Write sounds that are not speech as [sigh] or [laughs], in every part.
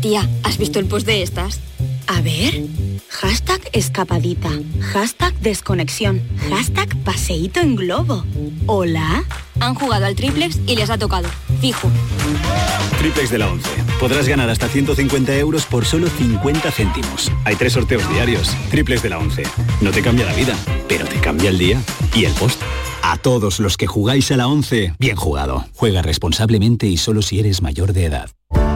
Tía, ¿has visto el post de estas? A ver. Hashtag escapadita. Hashtag desconexión. Hashtag paseíto en globo. ¿Hola? Han jugado al triplex y les ha tocado. Fijo. Triplex de la 11. Podrás ganar hasta 150 euros por solo 50 céntimos. Hay tres sorteos diarios. Triplex de la 11. No te cambia la vida, pero te cambia el día y el post. A todos los que jugáis a la 11, bien jugado. Juega responsablemente y solo si eres mayor de edad.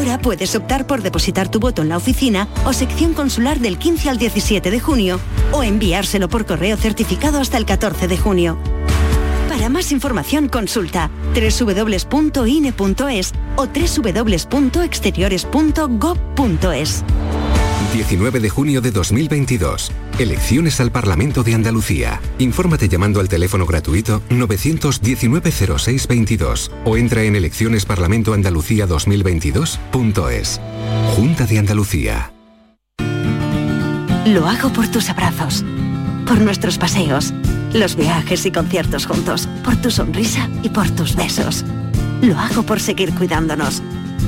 Ahora puedes optar por depositar tu voto en la oficina o sección consular del 15 al 17 de junio o enviárselo por correo certificado hasta el 14 de junio. Para más información consulta www.ine.es o www.exteriores.gov.es. 19 de junio de 2022. Elecciones al Parlamento de Andalucía. Infórmate llamando al teléfono gratuito 919-0622 o entra en eleccionesparlamentoandalucía2022.es. Junta de Andalucía. Lo hago por tus abrazos, por nuestros paseos, los viajes y conciertos juntos, por tu sonrisa y por tus besos. Lo hago por seguir cuidándonos.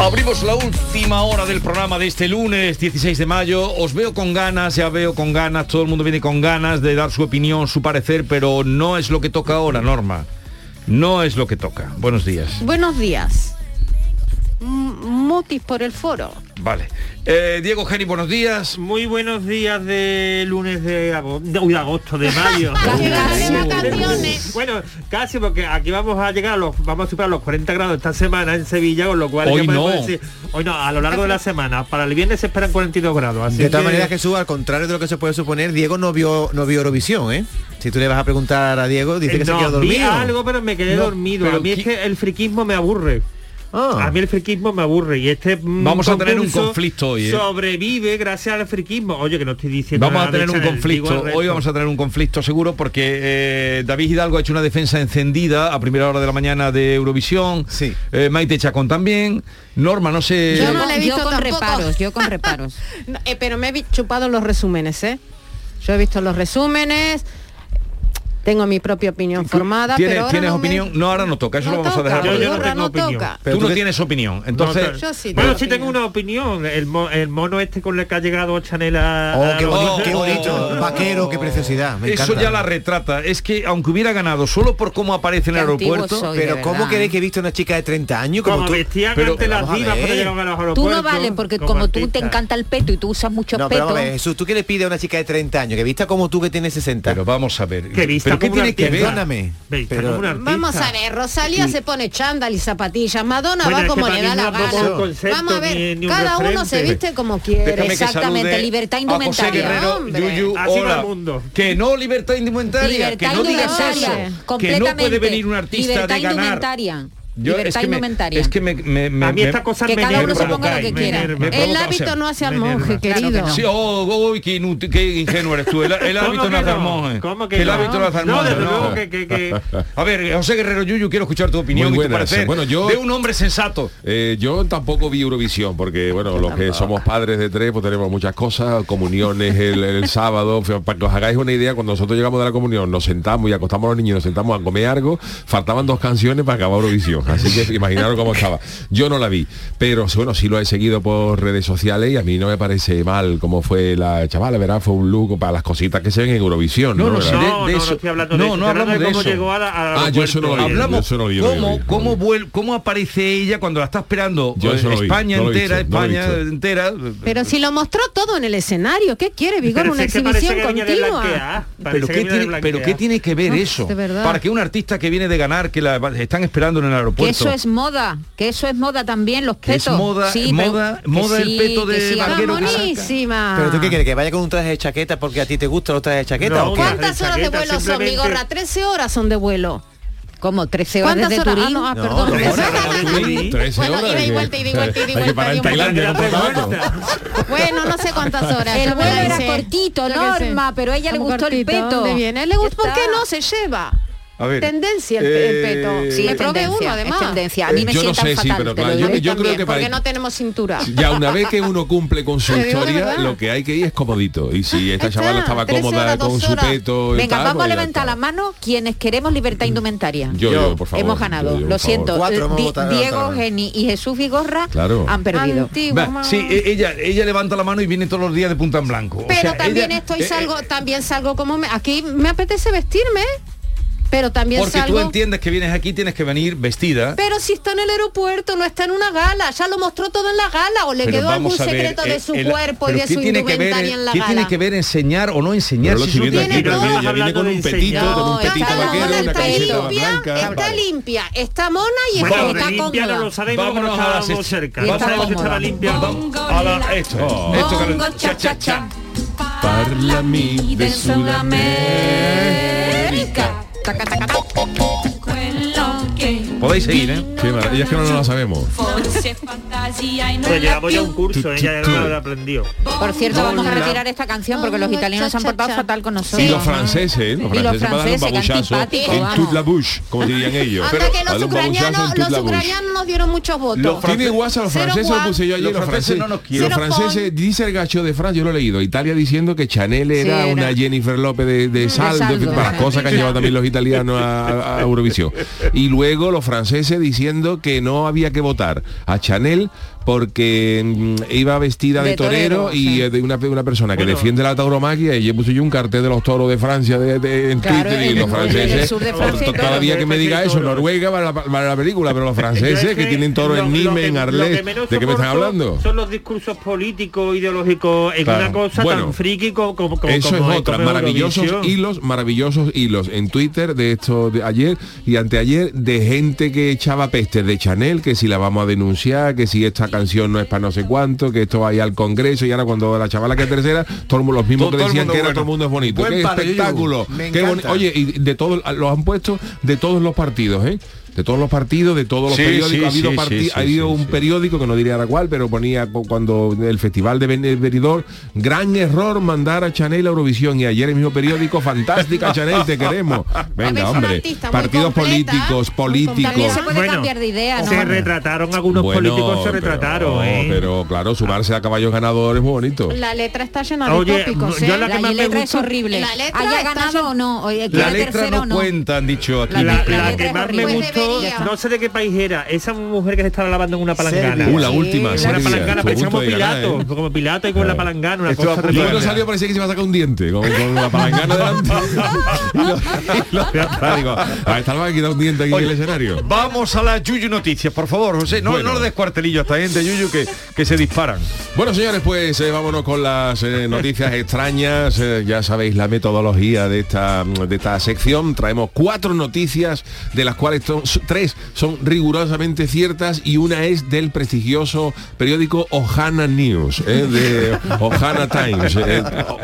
Abrimos la última hora del programa de este lunes 16 de mayo. Os veo con ganas, ya veo con ganas, todo el mundo viene con ganas de dar su opinión, su parecer, pero no es lo que toca ahora, Norma. No es lo que toca. Buenos días. Buenos días. Motis por el foro. Vale. Eh, Diego Geni, buenos días. Muy buenos días de lunes de agosto, de, agosto, mayo. [laughs] Bueno, casi porque aquí vamos a llegar a los, vamos a superar los 40 grados esta semana en Sevilla, con lo cual Hoy ya podemos no. decir, hoy no, a lo largo de la semana, para el viernes se esperan 42 grados. Así De todas que- maneras, Jesús, al contrario de lo que se puede suponer, Diego no vio no vio Eurovisión, ¿eh? Si tú le vas a preguntar a Diego, dice que se Eh, no, quedó vi dormido. algo, pero me quedé No, dormido. A mí es que el friquismo me aburre. Ah. A mí el friquismo me aburre y este mm, Vamos a tener un conflicto hoy, ¿eh? Sobrevive gracias al friquismo. Oye, que no estoy diciendo Vamos a tener un conflicto. Hoy vamos a tener un conflicto seguro porque eh, David Hidalgo ha hecho una defensa encendida a primera hora de la mañana de Eurovisión. Sí. Eh, Maite Chacón también. Norma, no sé. Yo no le he yo visto con tampoco. reparos, yo con [laughs] reparos. No, eh, pero me he chupado los resúmenes, ¿eh? Yo he visto los resúmenes. Tengo mi propia opinión formada, ¿Tienes, pero ahora ¿tienes no me- opinión? No, ahora no toca, eso No lo vamos a toca, dejar. Yo- yo no tengo no opinión. Tú no tienes opinión. Entonces, No, Yo sí bueno, sí tengo una opinión. El, mo- el mono este con el que ha llegado Chanel a... Oh, a qué bonito, qué Oh, bonito. oh, Vaquero, qué preciosidad. Me eso encanta. ya la retrata. Es que aunque hubiera ganado solo por cómo aparece en el Qué aeropuerto, soy. Pero ¿cómo queréis que he visto una chica de 30 años como, como tú? vestían pero- ante las a divas para llegar a los Tú aeropuertos. no vales porque como, tú te encanta el peto y tú usas mucho peto. a Jesús, ¿tú qué le pides a una chica de 30 años? Que vista como tú que tienes 60. pero vamos a ver. Que vista ¿Pero qué tiene que ver? Perdóname, pero-. Vamos a ver, Rosalía se pone chándal y zapatillas, Madonna Bueno, va como le da la gana. Vamos a ver, ni- ni un cada uno se viste como quiere. Exactamente, libertad indumentaria. Guerrero. Yuyu, hola. mundo. Que no libertad indumentaria, Libertad que no digas indumentaria, eso. Que no completamente. puede venir un artista Libertad de ganar. indumentaria. Yo- libertad es que me, es que me, me- me- A mí esta cosa que me cada uno se ponga lo que quiera. El o hábito sea, no hace al monje, querido. Claro que no. Sí, oh, oh, qué, inútil, qué ingenuo eres tú. El, el [laughs] ¿Cómo hábito no hace al monje. ¿Cómo que el no? hábito no hace al No, monje. no. luego que- que- que- A ver, José Guerrero Yuyu, quiero escuchar tu opinión Muy y tu parecer. Bueno, yo- De un hombre sensato. Eh, yo tampoco vi Eurovisión porque bueno los que somos padres de tres pues tenemos muchas cosas comuniones el, el sábado para que os hagáis una idea cuando nosotros llegamos de la comunión nos sentamos y acostamos a los niños nos sentamos a comer algo faltaban dos canciones para acabar Eurovisión [laughs] Así que imaginaros cómo estaba. Yo no la vi, pero bueno, sí lo he seguido por redes sociales y a mí no me parece mal cómo fue la chavala, verá, fue un look para las cositas que se ven en Eurovisión. No, No, no, ¿Verdad? de- No, de no, eso. no estoy hablando de No, eso, no estoy hablando hablamos de cómo eso. llegó a la- a- Ah, yo eso no lo vi. Hablamos yo eso no lo vi, yo no lo cómo, vi. cómo, vuel- cómo aparece ella cuando la está esperando Yo eh, eso lo vi, España entera, visto, España entera. Pero si lo mostró todo en el escenario, ¿qué quiere, Vigor? Pero Una exhibición que continua. Pero Parece ¿qué, tiene, pero ¿qué tiene que ver eso? verdad. Para que un artista que viene de ganar, que la están esperando en el Que aeropuerto. eso es moda, que eso es moda también, los Que es petos. moda- Sí, moda- pero- que moda el peto que de sí, vaquero que buenísima. Pero tú qué quieres, que vaya con un traje de chaqueta porque a ti te gustan los trajes de chaqueta No, o qué? ¿Cuántas de horas de vuelo son, mi gorra? 13 horas son de vuelo. Como 13 horas. Ah, no, ah, perdón. Bueno, horas de Turín. 13 Bueno, horas. ida y [laughs] que- vuelta, ida y vuelta, ida y hay que vuelta, en Tailandia. Bueno, no sé cuántas [laughs] horas. El vuelo era cortito. Norma, pero a ella le gustó el peto. ¿dónde viene? ¿Le gusta? ¿Por qué no se lleva? A ver. Tendencia el, el peto. Eh, Sí, Me probé uno, además. es tendencia. A mí me Yo no sé, sí, fatal. pero claro, digo. yo- yo creo que para- porque no tenemos cintura. Ya una vez que uno cumple con [laughs] su historia, lo que hay que ir es comodito. Y si esta Está, chavala estaba 13 cómoda horas, con su peto Venga, tal, vamos a levantar la mano quienes queremos libertad indumentaria. Yo, yo, por favor. Hemos ganado, yo, yo, lo siento. Diego. Geni y Jesús Vigorra Claro. han perdido. Sí, e- ella, ella levanta la mano y viene todos los días de punta en blanco. Pero también estoy eh, salgo, eh, también salgo como me, aquí me apetece vestirme, pero también porque salgo. tú entiendes que vienes aquí, tienes que venir vestida. Pero si está en el aeropuerto, no está en una gala, ya lo mostró todo en la gala, o le Pero quedó algún a ver, secreto de eh, su el- cuerpo y de ¿qué su tiene que ver, indumentaria en la ¿Qué gala. tiene que ver enseñar o no enseñar? Pero lo Si viendo no aquí, tiene- pero todo. mira, ya viene con un petito, enseñar. con un No, petito está vaquero, una está camiseta limpia, blanca. está limpia, está mona y Bueno, está limpia cómoda. no lo sabemos porque no Vámonos a las estábamos cerca. No está sabemos si cómoda. estaba limpia no. a la- esto, esto que cha, cha, cha. Parlami de Sudamérica. チャカチャカチャ。Podéis seguir, ¿eh? Maravilla, es que no nos la sabemos. Pues llevamos ya un curso, ella ya lo aprendió. Por cierto, vamos a retirar esta canción porque los italianos se han portado fatal con nosotros. Y los franceses, los Y los franceses para darle un franceses, que babuchazo en toute la bouche, como dirían ellos. Que los un ucranianos, los ucranianos nos dieron muchos votos. Los Tiene WhatsApp los franceses, lo puse yo ayer, Los franceses no nos quieren. los franceses, dice el gacho de Francia, yo lo he leído, Italia diciendo que Chanel era Sí, una Jennifer López de, de en fin, para las cosas que han llevado también los italianos a, a- a Eurovisión. Y luego los franceses diciendo que no había que votar. A Chanel porque mm, iba vestida de, De torero, torero, y sí. eh, de una, persona que Bueno. defiende la tauromaquia y yo puse yo un cartel de los toros de Francia de, de- en Claro, Twitter y los franceses cada día que me diga eso. Noruega para la, para la película pero los [laughs] franceses es que tienen toros en que- en Arles ¿de qué me están hablando? Son los discursos políticos, ideológicos, en Claro. una cosa Bueno, tan friki como, como, Eso como- es otra, maravillosos Eurovisión. hilos, maravillosos hilos en Twitter de esto de ayer y anteayer de gente que echaba pestes de Chanel, que si la vamos a denunciar, que si esta canción no es para no sé cuánto, que esto va a ir al Congreso y ahora cuando la chavala que es tercera, todo los mismos Todo- que decían que era bueno. todo el mundo es bonito. Buen qué espectáculo. Qué boni- Oye, y de todos los han puesto de todos los partidos, ¿eh? De todos los partidos, de todos los Sí, periódicos, sí, ha habido, sí, ha habido sí, un sí. periódico que no diría ahora cuál, pero ponía cu- cuando el Festival de Ben- Benidorm, gran error mandar a Chanel a Eurovisión y ayer el mismo periódico, fantástica Chanel, te queremos. Venga, hombre, artista partidos completa, políticos, políticos. También se puede Bueno, cambiar de idea, ¿no? Se retrataron algunos Bueno, políticos, se pero- retrataron, ¿eh? Pero claro, sumarse a caballos ganadores es muy bonito. La letra está llena de Oye, tópicos, yo ¿eh? la que La más me letra es horrible. La letra Haya está ganado o no, oye, La letra no cuenta, han dicho aquí. La, La la letra que más me horrible. No sé de qué país era, esa mujer que se estaba lavando en una palangana. Uh, la última, Sí, Una Serbia. palangana, parecía como ganar, Pilato, ¿eh? como Pilato y con la palangana, una Esto cosa Y cuando salió parecía que se iba a sacar un diente, con, con la [laughs] palangana delante. [laughs] [laughs] y lo, digo, a esta le va a quitar un diente aquí en el escenario. Vamos a las Yuyu Noticias, por favor, José. No, Bueno. no le des cuartelillo a esta gente, Yuyu, que, que se disparan. Bueno, señores, pues eh, vámonos con las eh, noticias extrañas. Eh, ya sabéis la metodología de esta, de esta sección. Traemos cuatro noticias, de las cuales son- tres son rigurosamente ciertas y una es del prestigioso periódico Ohana News, eh, de [laughs] Ohana Times, eh,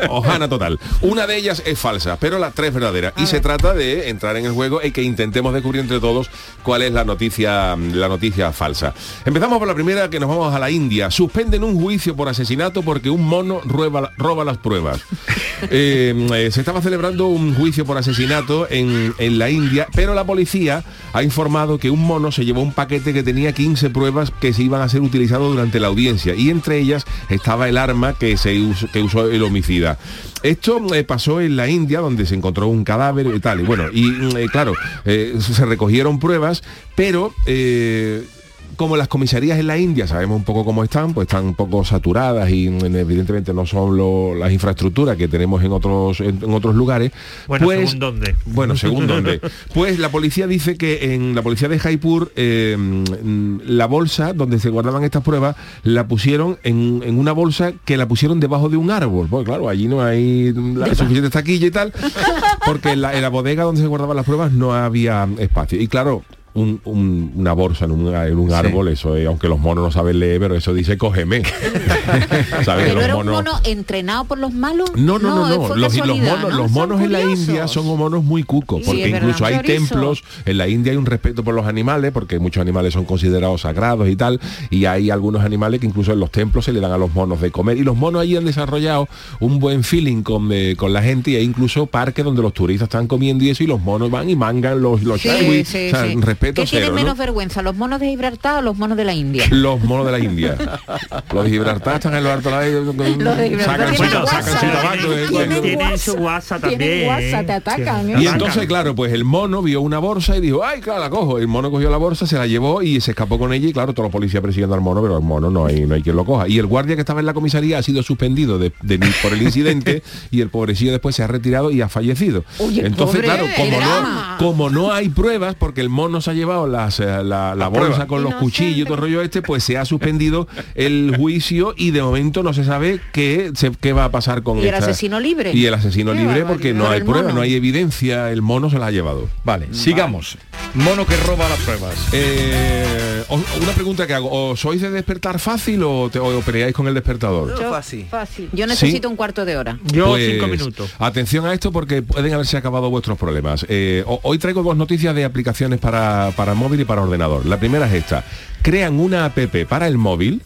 Ohana Total. Una de ellas es falsa, pero las tres verdaderas. Y se trata de entrar en el juego y que intentemos descubrir entre todos cuál es la noticia, la noticia falsa. Empezamos por la primera, que nos vamos a la India. Suspenden un juicio por asesinato porque un mono roba, roba las pruebas. [laughs] Eh, eh, se estaba celebrando un juicio por asesinato en, en la India, pero la policía ha informado informado que un mono se llevó un paquete que tenía 15 pruebas que se iban a ser utilizadas durante la audiencia y entre ellas estaba el arma que, se usó, que usó el homicida. Esto eh, pasó en la India donde se encontró un cadáver y tal. Y bueno, y mm, eh, claro, eh, se recogieron pruebas, pero... como las comisarías en la India sabemos un poco cómo están, pues están un poco saturadas y mm, evidentemente no son lo- las infraestructuras que tenemos en otros en, en otros lugares. Bueno, pues, según dónde. Bueno, según [laughs] dónde. Pues la policía dice que en la policía de Jaipur eh, mm, la bolsa donde se guardaban estas pruebas la pusieron en, en una bolsa que la pusieron debajo de un árbol. Pues claro, allí no hay la suficiente taquilla y tal, porque en la, en la bodega donde se guardaban las pruebas no había espacio. Y claro, un- un- una bolsa en un, en un Sí. árbol, eso es, aunque los monos no saben leer, pero eso dice cógeme. [laughs] ¿Sabes? Pero Los era un monos- mono entrenado por los malos. no, no, no, no. Los, monos, ¿no? los monos en la. India son monos muy cucos, porque incluso hay templos, en la India hay un respeto por los animales, porque muchos animales son considerados sagrados y tal, y hay algunos animales que incluso en los templos se le dan a los monos de comer. Y los monos allí han desarrollado un buen feeling con, eh, con la gente y hay incluso parques donde los turistas están comiendo y eso, y los monos van y mangan los, los Sí, sándwiches. sí, o sea, sí. Respeto ¿Qué tienen menos vergüenza, los monos de Gibraltar o los monos de la India? Los monos de la India. Los de Gibraltar están en los altos lados. Los de Gibraltar Sacan, su- tienen sacan su WhatsApp. tabaco de vez en cuando. Tienen su WhatsApp también. Tienen WhatsApp, te ¿eh? atacan, ¿eh? Y entonces, claro, pues el mono vio una bolsa y dijo, ay, claro, la cojo. El mono cogió la bolsa, se la llevó y se escapó con ella y claro, todos los policías persiguiendo al mono, pero el mono no hay, no hay quien lo coja. Y el guardia que estaba en la comisaría ha sido suspendido de- de- por el incidente [laughs] y el pobrecillo después se ha retirado y ha fallecido. Oye, entonces, pobre, claro, como no, como no hay pruebas, porque el mono se ha llevado las, eh, la, la bolsa con los cuchillos y todo el rollo este, pues se ha suspendido el juicio y de momento no se sabe qué, se- qué va a pasar con ¿Y el esta- asesino libre? Y el asesino Qué libre porque no hay prueba, mono. no hay evidencia, el mono se la ha llevado. Vale, sigamos. Mono que roba las pruebas. Eh, os- una pregunta que hago, ¿os sois de despertar fácil o, te, o peleáis con el despertador? Yo- Fácil. Fácil. Yo necesito un cuarto de hora. Yo Pues, cinco minutos. Atención a esto porque pueden haberse acabado vuestros problemas. Eh, ho- hoy traigo dos noticias de aplicaciones para, para móvil y para ordenador. La primera es esta. Crean una app para el móvil,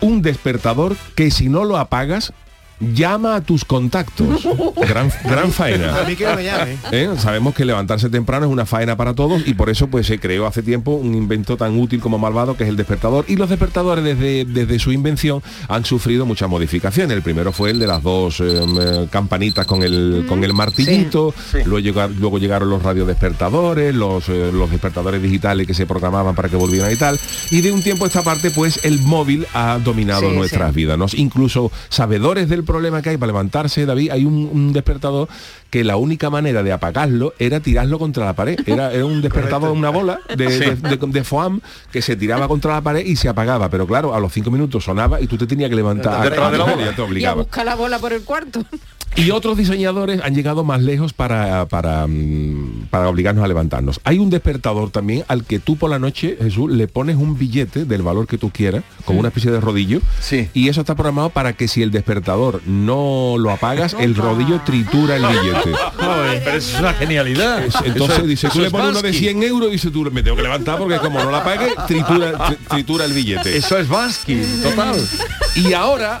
un despertador que si no lo apagas, llama a tus contactos. [laughs] Gran, gran faena. A mí que no me llame. ¿Eh? Sabemos que levantarse temprano es una faena para todos y por eso pues se creó hace tiempo un invento tan útil como malvado que es el despertador y los despertadores desde, desde su invención han sufrido muchas modificaciones. El primero fue el de las dos eh, eh, campanitas con el, con el martillito, Luego, llega- luego llegaron los radiodespertadores, los, eh, los despertadores digitales que se programaban para que volvieran y tal. Y de un tiempo a esta parte pues el móvil ha dominado Sí, nuestras sí. vidas. ¿no? Incluso sabedores del problema que hay para levantarse, David, hay un, un despertador que la única manera de apagarlo era tirarlo contra la pared. Era, era un [laughs] despertador, una bola de, de, de- de foam que se tiraba contra la pared y se apagaba. Pero claro, a los cinco minutos sonaba y tú te tenías que levantar. Detrás de la bola. Y a buscar la bola por el cuarto. [laughs] Y otros diseñadores han llegado más lejos para, para, mm, para obligarnos a levantarnos. Hay un despertador también al que tú por la noche, Jesús, le pones un billete del valor que tú quieras, con una especie de rodillo, Sí. y eso está programado para que si el despertador no lo apagas, el rodillo tritura el billete. Joder, pero eso es una genialidad. Es- Entonces Eso- dice, tú le es pones uno de Bansky. 100 euros y dice tú me tengo que levantar porque como no la pague, tritura, tri- tritura el billete. Eso es Bansky, total. Y ahora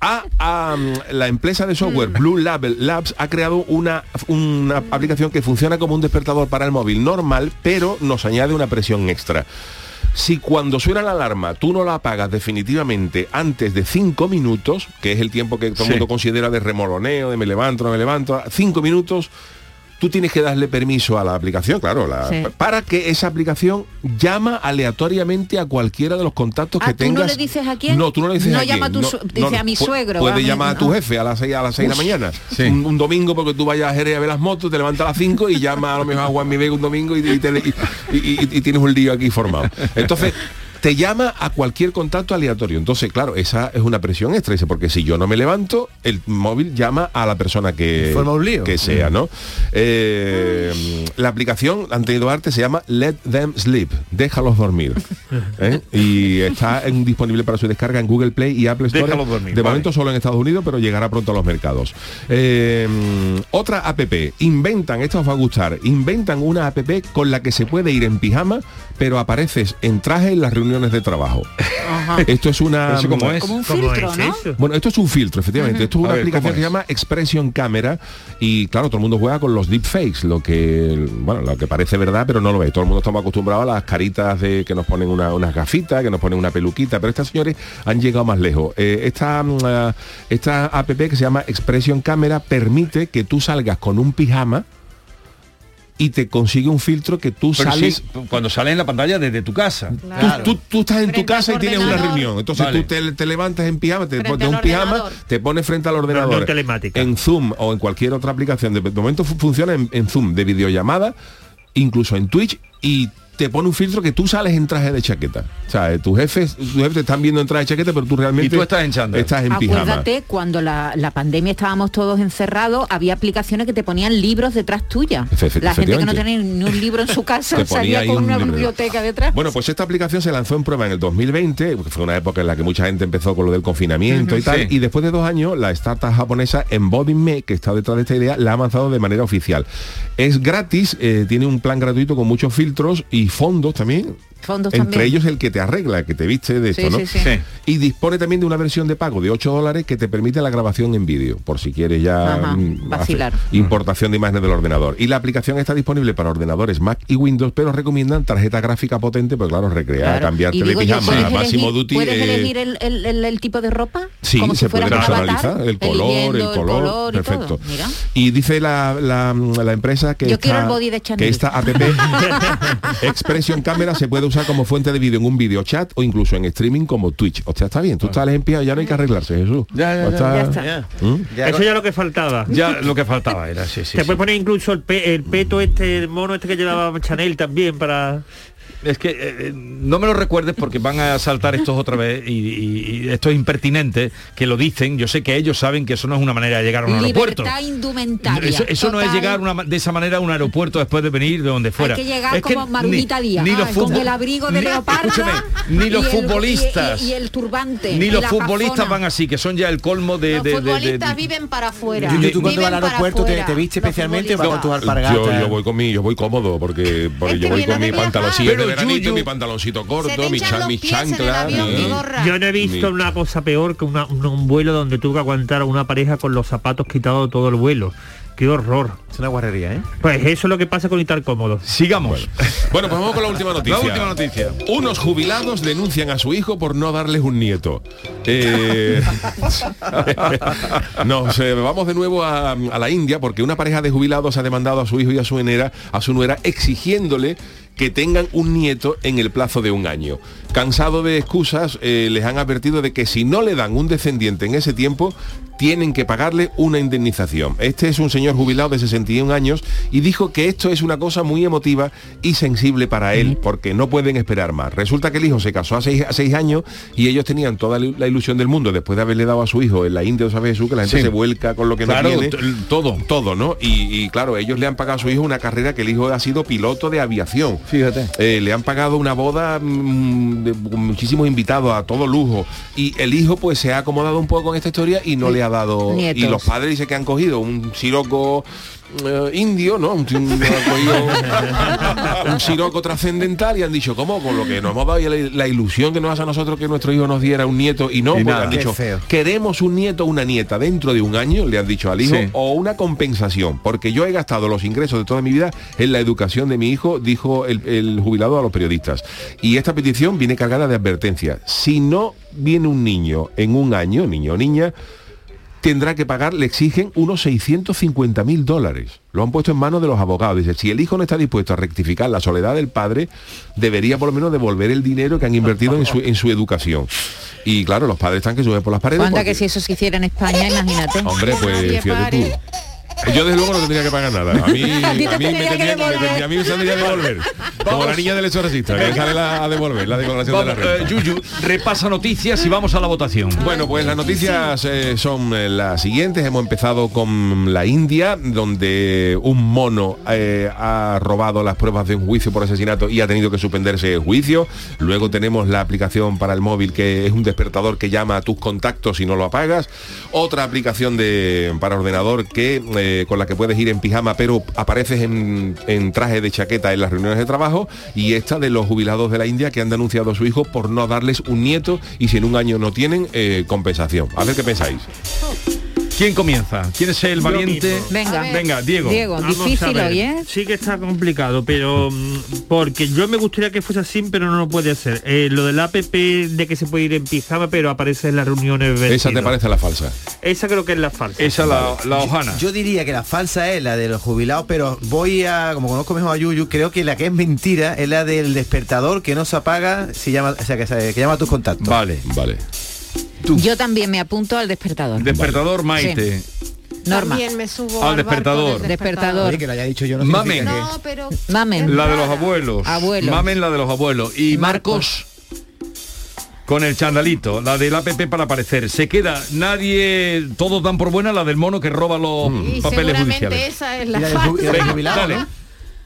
a- a, mm, la empresa de software Blue Label Labs ha creado una, una aplicación que funciona como un despertador para el móvil normal, pero nos añade una presión extra. Si cuando suena la alarma tú no la apagas definitivamente antes de 5 minutos, que es el tiempo que todo el Sí. mundo considera de remoloneo, de me levanto, no me levanto, 5 minutos, tú tienes que darle permiso a la aplicación, claro, la- Sí. para que esa aplicación llama aleatoriamente a cualquiera de los contactos Ah, que ¿tú no tengas. le dices a quién? No, tú no le dices No a quién. llama a tu su- dice a mi suegro, mi- llamar a tu ah. jefe a las 6 a las seis de la mañana. Sí. Un, un domingo porque tú vayas a Jerez a ver las motos, te levantas a las 5 y llama a lo mejor a Juan Mi Vega un domingo y, y te- y- y- y- y tienes un lío aquí formado. Entonces, te llama a cualquier contacto aleatorio. Entonces, claro, esa es una presión extra, dice, porque si yo no me levanto, el móvil llama a la persona que, Forma un lío. que sea, ¿no? Eh, la aplicación, han tenido arte, se llama Let Them Sleep, déjalos dormir. ¿eh? Y está en- disponible para su descarga en Google Play y Apple Store. Déjalos dormir, de vale. momento solo en Estados Unidos, pero llegará pronto a los mercados. Eh, otra app, inventan, esto os va a gustar, inventan una app con la que se puede ir en pijama, pero apareces en traje en las reuniones de trabajo. [laughs] Esto es una... ¿Eso cómo es? Como un filtro, ¿no? Bueno, esto es un filtro, efectivamente. Esto es una ver, aplicación ¿cómo que se llama Expression Camera y claro, todo el mundo juega con los deepfakes, lo que bueno, lo que parece verdad, pero no lo es. Todo el mundo estamos acostumbrados a las caritas de que nos ponen una- unas gafitas, que nos ponen una peluquita, pero estas señores han llegado más lejos. Eh, esta, mm, ah, esta app que se llama Expression Camera permite que tú salgas con un pijama y te consigue un filtro que tú Pero sales sí, cuando sale en la pantalla desde tu casa. Tú, tú- tú estás en tu Frente casa y tienes una reunión. Entonces Vale. tú te, te levantas en pijama, te al un pijama, te pones frente al ordenador. telemática. En Zoom o en cualquier otra aplicación. De, de momento fu- funciona en, en Zoom de videollamada, incluso en Twitch y te pone un filtro que tú sales en traje de chaqueta. O sea, tus jefes, tus jefes te están viendo en traje de chaqueta, pero tú realmente Y tú estás en chándal. Estás en pijama. Acuérdate, cuando la, la pandemia estábamos todos encerrados, había aplicaciones que te ponían libros detrás tuya. Efe- La gente que no tenía ni un libro en su [laughs] casa salía con un una libro. biblioteca detrás. Bueno, pues esta aplicación se lanzó en prueba en el 2020, porque fue una época en la que mucha gente empezó con lo del confinamiento y tal, sí. y después de dos años, la startup japonesa Embodime, que está detrás de esta idea, la ha avanzado de manera oficial. Es gratis, eh, tiene un plan gratuito con muchos filtros y fondos también. Fondos Entre también. ellos el que te arregla, que te viste de Sí, esto, ¿no? sí, sí. Sí. Y dispone también de una versión de pago de 8 dólares que te permite la grabación en vídeo, por si quieres ya Ajá, mm, vacilar. importación de imágenes del ordenador. Y la aplicación está disponible para ordenadores Mac y Windows, pero recomiendan tarjeta gráfica potente, pues claro, recrear, Claro. cambiarte Y de digo yo, pijama ¿puedes a máximo elegir- duty. ¿Puedes eh, elegir el, el- el- el tipo de ropa? Sí, Como si se puede un avatar, personalizar el color, el color, perfecto. Mira. Y dice la, la- la empresa que, Yo esta, quiero el body de Chanel. que esta app [laughs] [laughs] Expression Camera se puede usar como fuente de vídeo en un video chat o incluso en streaming como Twitch. O sea, está bien, tú estás en pie, ya no hay que arreglarse, Jesús. Ya, ya, O ya, está- ya está. ¿Mm? Eso ya lo que faltaba. Ya lo que faltaba era, sí, sí. Te sí. puedes poner incluso el, pe- el peto este, el mono este que llevaba Chanel también para... Es que eh, no me lo recuerdes porque van a saltar estos otra vez y, y- y esto es impertinente que lo dicen. Yo sé que ellos saben que eso no es una manera de llegar a un aeropuerto. Libertad indumentaria. Eso, eso no es llegar una- de esa manera a un aeropuerto después de venir de donde fuera. Hay que llegar Es como Marulita ni- Díaz, ni los ah, con futbol- el abrigo de ni- leopardo ni los y el- futbolistas y, y el turbante ni los futbolistas van así, que son ya el colmo de... Los de- de- de- futbolistas de- viven para afuera. Tú cuando vas al para aeropuerto te, te viste los especialmente con tus alpargatas. Yo, yo voy con mi, yo voy cómodo porque, porque Es yo voy con mi de veranito, mi pantaloncito Se corto, te mi, hinchan cha- los mi pies en el chancla. avión, mi- mi gorra. Yo no he visto Mi- una cosa peor que una- un, un vuelo donde tuve que aguantar a una pareja con los zapatos quitados todo el vuelo. Qué horror. Es una guarrería, ¿eh? Pues eso es lo que pasa con estar cómodo. Sigamos. Bueno, pues vamos con la última [laughs] noticia. La última noticia. Unos jubilados denuncian a su hijo por no darles un nieto. Eh, [laughs] Nos eh, vamos de nuevo a, a la India porque una pareja de jubilados ha demandado a su hijo y a su nuera, a su nuera exigiéndole que tengan un nieto en el plazo de un año. Cansado de excusas, eh, les han advertido de que si no le dan un descendiente en ese tiempo, tienen que pagarle una indemnización. Este es un señor jubilado de 61 años y dijo que esto es una cosa muy emotiva y sensible para él, porque no pueden esperar más. Resulta que el hijo se casó a seis, a seis años y ellos tenían toda la ilusión del mundo después de haberle dado a su hijo en la India, ¿sabes Jesús? Que la gente Sí. se vuelca con lo que Claro, no tiene. todo. Todo, ¿no? Y, y, claro, ellos le han pagado a su hijo una carrera que el hijo ha sido piloto de aviación. Fíjate. Eh, le han pagado una boda mm, de- con muchísimos invitados a todo lujo y el hijo pues se ha acomodado un poco con esta historia y no le ha dado Nietos. y los padres dicen que han cogido un siroco eh, indio no un, un- siroco trascendental y han dicho cómo con lo que nos hemos dado y la, la ilusión que nos hace a nosotros que nuestro hijo nos diera un nieto y no Y nada. han dicho feo. queremos un nieto o una nieta dentro de un año le han dicho al hijo Sí. o una compensación porque yo he gastado los ingresos de toda mi vida en la educación de mi hijo dijo el, el jubilado a los periodistas y esta petición viene cargada de advertencia si no viene un niño en un año niño o niña tendrá que pagar, le exigen unos 650 mil dólares. Lo han puesto en manos de los abogados. Dice, si el hijo no está dispuesto a rectificar la soledad del padre, debería por lo menos devolver el dinero que han invertido en su, en su educación. Y claro, los padres están que suben por las paredes. Porque- que si eso se hiciera en España, imagínate. Hombre, pues fíjate tú. Yo desde luego no tendría que pagar nada. A mí, [laughs] A ti te a mí me tendría que me a mí me tendría que devolver. Como la niña del exorcista, que sale la- a devolver la declaración Vamos, de la renta. eh, Yuyu, repasa noticias y vamos a la votación. Bueno, pues las noticias eh, son eh, las siguientes. Hemos empezado con la India, donde un mono eh, ha robado las pruebas de un juicio por asesinato y ha tenido que suspenderse el juicio. Luego tenemos la aplicación para el móvil que es un despertador que llama a tus contactos y no lo apagas. Otra aplicación de, para ordenador que eh, con la que puedes ir en pijama, pero apareces en, en traje de chaqueta en las reuniones de trabajo, y esta de los jubilados de la India que han denunciado a su hijo por no darles un nieto y si en un año no tienen eh, compensación. A ver qué pensáis. ¿Quién comienza? ¿Quién es el valiente? Venga. Venga, Diego. Vamos a ver. ¿eh? Sí que está complicado, pero mm, porque yo me gustaría que fuese así, pero no lo puede hacer. Eh, lo del app de que se puede ir en pijama, pero aparece en las reuniones Esa te vestido. parece la falsa. Esa creo que es la falsa. Esa la, la hojana. Yo diría que la falsa es la de los jubilados, pero voy a, como conozco mejor a Yuyu, creo que la que es mentira es la del despertador que no se apaga, si llama, o sea, que, que llama a tus contactos. Vale. Vale. Yo también me apunto al despertador. Despertador Maite. Norma. También me subo Al al barco despertador. del Despertador. Oye, que lo haya dicho yo no Mamen. No, pero Mamen. La de los abuelos. Abuelos. Mamen la de los abuelos. Y Marcos, con el chandalito, la del APP para aparecer. Se queda nadie, todos dan por buena la del mono que roba los papeles seguramente judiciales. esa es la Y la del ju- y la del falsa. jubilado, Dale.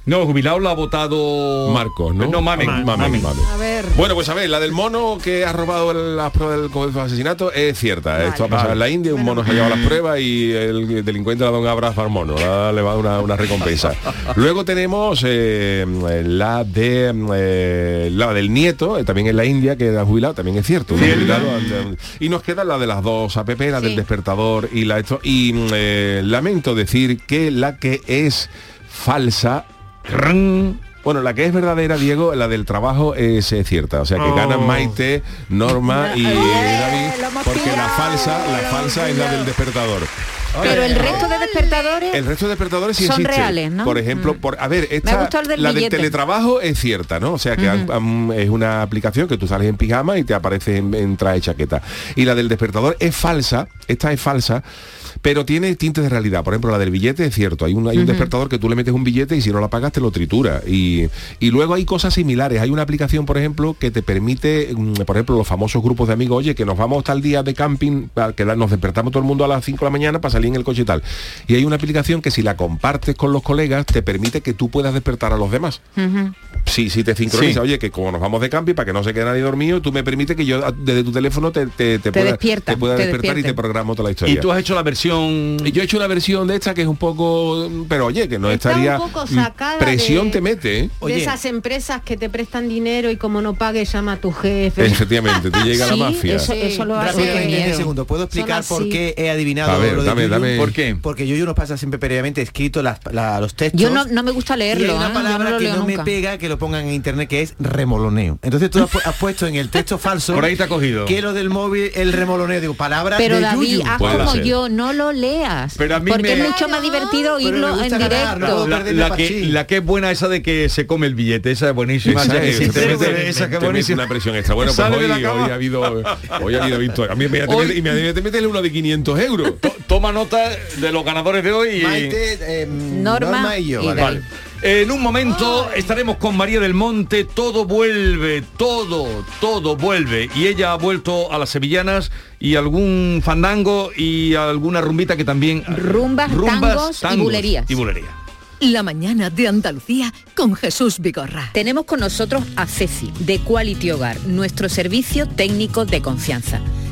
¿No? Jubilado la ha votado Marcos, ¿no? No, Mamen. Mamen, Mamen. Mamen. A ver. Bueno, pues a ver, la del mono que ha robado las pruebas del comienzo del asesinato es cierta. Esto ha pasado en la India, un mono se ha llevado las pruebas y el delincuente le ha dado un abrazo al mono, le ha, le va a dar una, una recompensa. [laughs] Luego tenemos eh, la de eh, la del nieto, eh, también en la India, que era jubilado, también es cierto. jubilado, eh, y nos queda la de las dos app, la del despertador y la esto. Y mm, eh, lamento decir que la que es falsa bueno, la que es verdadera, Diego, la del trabajo es, cierta. O sea que Oh. ganan Maite, Norma [laughs] y Eh, David, porque la falsa, la falsa es la del despertador. Pero el resto de despertadores El resto de despertadores sí Son existe. reales, ¿no? Por ejemplo, Mm. por a ver, esta, del la del teletrabajo es cierta, ¿no? O sea que han- han- es una aplicación que tú sales en pijama y te aparece en, en traje chaqueta. Y la del despertador es falsa, esta es falsa, pero tiene tintes de realidad. Por ejemplo, la del billete es cierto. Hay un, hay un despertador que tú le metes un billete y si no lo pagas te lo tritura. Y, y luego hay cosas similares. Hay una aplicación, por ejemplo, que te permite, mm, por ejemplo, los famosos grupos de amigos, oye, que nos vamos tal día de camping, a que nos despertamos todo el mundo a las 5 de la mañana para salir en el coche y tal. Y hay una aplicación que si la compartes con los colegas, te permite que tú puedas despertar a los demás. Sí, sí te sincroniza, Sí. oye, que como nos vamos de camping, para que no se quede nadie dormido, tú me permites que yo a- desde tu teléfono te, te, te pueda, despierta, te pueda te despertar y despierte. te programo toda la historia. Y tú has hecho la versión Yo he hecho una versión de esta que es un poco, pero oye, que no Está un estaría poco sacada presión de- te mete, ¿eh? de esas empresas que te prestan dinero y como no pagues llama a tu jefe. Efectivamente, te llega la mafia. eso, eso lo hace Rápidamente, miedo. 10 segundos. ¿Puedo explicar por qué he adivinado A ver, lo de dame. ¿Por qué? Porque Yuyu nos pasa siempre previamente escrito las, la- los textos. Yo no, no me gusta y hay leerlo, una ¿eh? yo palabra no que no me pega que lo pongan en internet que es remoloneo. Entonces tú has, pu- has puesto en el texto falso Por ahí te ha cogido. que lo del móvil, el remoloneo, digo, palabra Pero de David, Yuyu. haz Puede como ser. yo, no lo leas. Pero a mí porque me- es mucho más divertido Pero me oírlo en ganar, directo. no La, la que, la que es buena esa de que se come el billete, esa es buenísima. Esa que te te mete- que te buenísima. una presión extra. Bueno, pues hoy, hoy ha habido hoy ha habido victoria. A mí inmediatamente, Hoy- inmediatamente métele uno de 500 euros. To- Toma nota de los ganadores de hoy. y- Maite, eh, Norma Norma, y yo. y vale. En un momento estaremos con María del Monte, todo vuelve, todo, todo vuelve. Y ella ha vuelto a las sevillanas y algún fandango y alguna rumbita que también... Rumbas, tangos y bulerías. Y bulería. La mañana de Andalucía con Jesús Vigorra. Tenemos con nosotros a Ceci, de Quality Hogar, nuestro servicio técnico de confianza.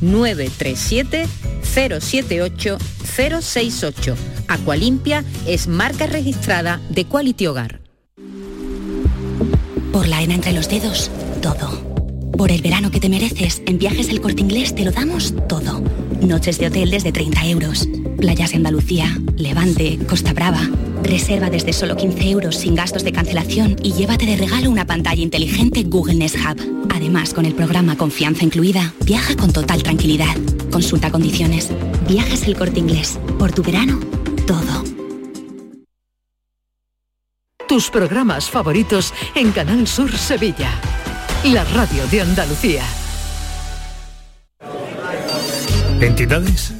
937 078 068. Aqualimpia es marca registrada de Quality Hogar. Por la arena entre los dedos, todo. Por el verano que te mereces, en Viajes El Corte Inglés te lo damos todo. Noches de hotel desde 30 euros. Playas de Andalucía, Levante, Costa Brava. Reserva desde solo 15 euros sin gastos de cancelación y llévate de regalo una pantalla inteligente Google Nest Hub. Además, con el programa Confianza Incluida, viaja con total tranquilidad. Consulta condiciones. Viajes El Corte Inglés. Por tu verano, todo. Tus programas favoritos en Canal Sur Sevilla. La radio de Andalucía. ¿Entidades?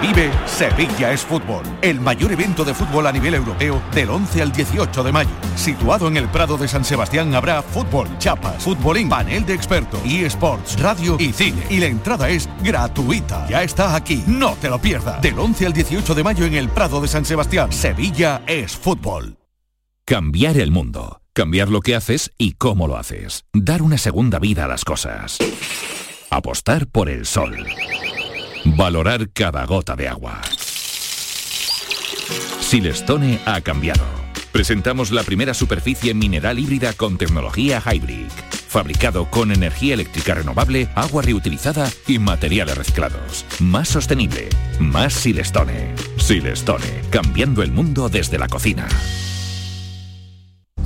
Vive Sevilla es Fútbol, el mayor evento de fútbol a nivel europeo del 11 al 18 de mayo. Situado en el Prado de San Sebastián habrá fútbol, chapas, futbolín, panel de expertos, eSports, radio y cine. Y la entrada es gratuita. Ya está aquí, no te lo pierdas. Del 11 al 18 de mayo en el Prado de San Sebastián, Sevilla es Fútbol. Cambiar el mundo. Cambiar lo que haces y cómo lo haces. Dar una segunda vida a las cosas. Apostar por el sol. Valorar cada gota de agua. Silestone ha cambiado. Presentamos la primera superficie mineral híbrida con tecnología Hybrid. Fabricado con energía eléctrica renovable, agua reutilizada y materiales reciclados. Más sostenible. Más Silestone. Silestone. Cambiando el mundo desde la cocina.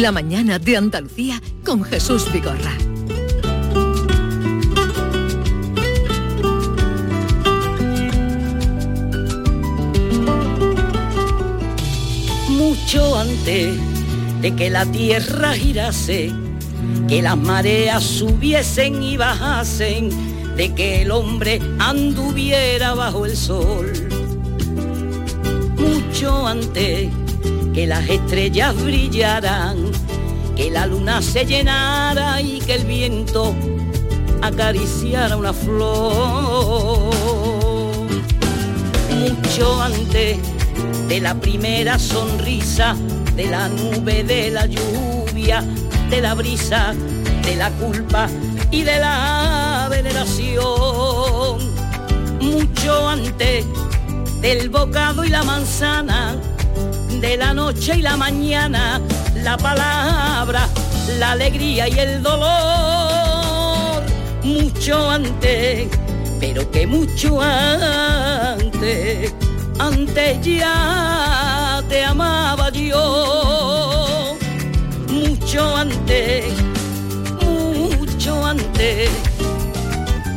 La mañana de Andalucía con Jesús Vigorra. mucho antes de que la tierra girase, que las mareas subiesen y bajasen, de que el hombre anduviera bajo el sol. Mucho antes que las estrellas brillaran, que la luna se llenara y que el viento acariciara una flor. Mucho antes de la primera sonrisa, de la nube, de la lluvia, de la brisa, de la culpa y de la veneración. Mucho antes del bocado y la manzana, de la noche y la mañana, la palabra, la alegría y el dolor. Mucho antes, pero que mucho antes antes ya te amaba yo, mucho antes, mucho antes,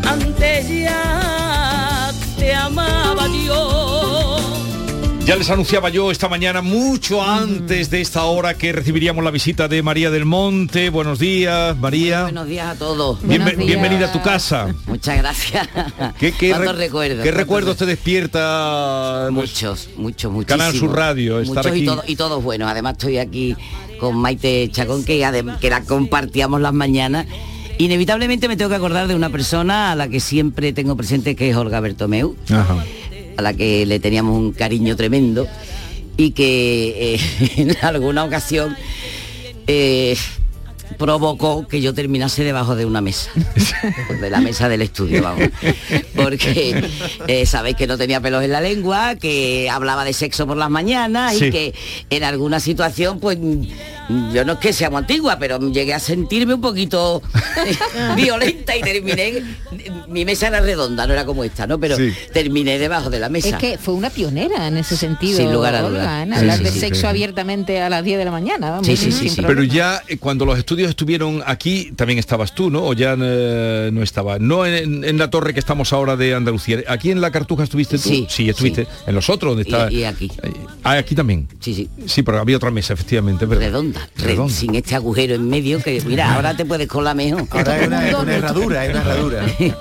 antes ya te amaba yo. Ya les anunciaba yo esta mañana, mucho antes de esta hora, que recibiríamos la visita de María del Monte. Buenos días, María. Buenos días a todos. Bienve- bienvenida a tu casa. Muchas gracias. ¿Qué, qué ¿Cuántos re- recuerdos? ¿Qué ¿Cuántos recuerdos te despierta? pues, Muchos, muchos, muchísimos. Canal Sur Radio, estar Muchos aquí. Y, todo- y todos buenos. Además estoy aquí con Maite Chacón, que, que la compartíamos las mañanas. Inevitablemente me tengo que acordar de una persona a la que siempre tengo presente, que es Olga Bertomeu. A la que le teníamos un cariño tremendo y que eh, [laughs] en alguna ocasión eh, provocó que yo terminase debajo de una mesa, [laughs] de la mesa del estudio, vamos. Porque eh, sabéis que no tenía pelos en la lengua, que hablaba de sexo por las mañanas Sí. y que en alguna situación, pues yo no es que sea muy antigua, pero llegué a sentirme un poquito eh, [laughs] violenta y terminé, mi mesa era redonda, no era como esta, ¿no? Pero Sí. terminé debajo de la mesa. Es que fue una pionera en ese sentido, Sin lugar a dudas. Sí, hablar sí, de sí, sexo sí. abiertamente a las 10 de la mañana. vamos, Sí, sí, sí, Pero ya eh, cuando los estudios estuvieron aquí, también estabas tú, ¿no? O ya eh, no estaba. No en, en la torre que estamos ahora de Andalucía. ¿Aquí en la Cartuja estuviste tú? Sí, estuviste. En los otros, donde está. Y- y aquí. Ah, aquí también. Sí, sí. Sí, pero había otra mesa, efectivamente. Pero... Redonda, re- Redonda. sin este agujero en medio que mira, ahora te puedes colar mejor. Ahora hay una, una herradura, hay una herradura. [laughs]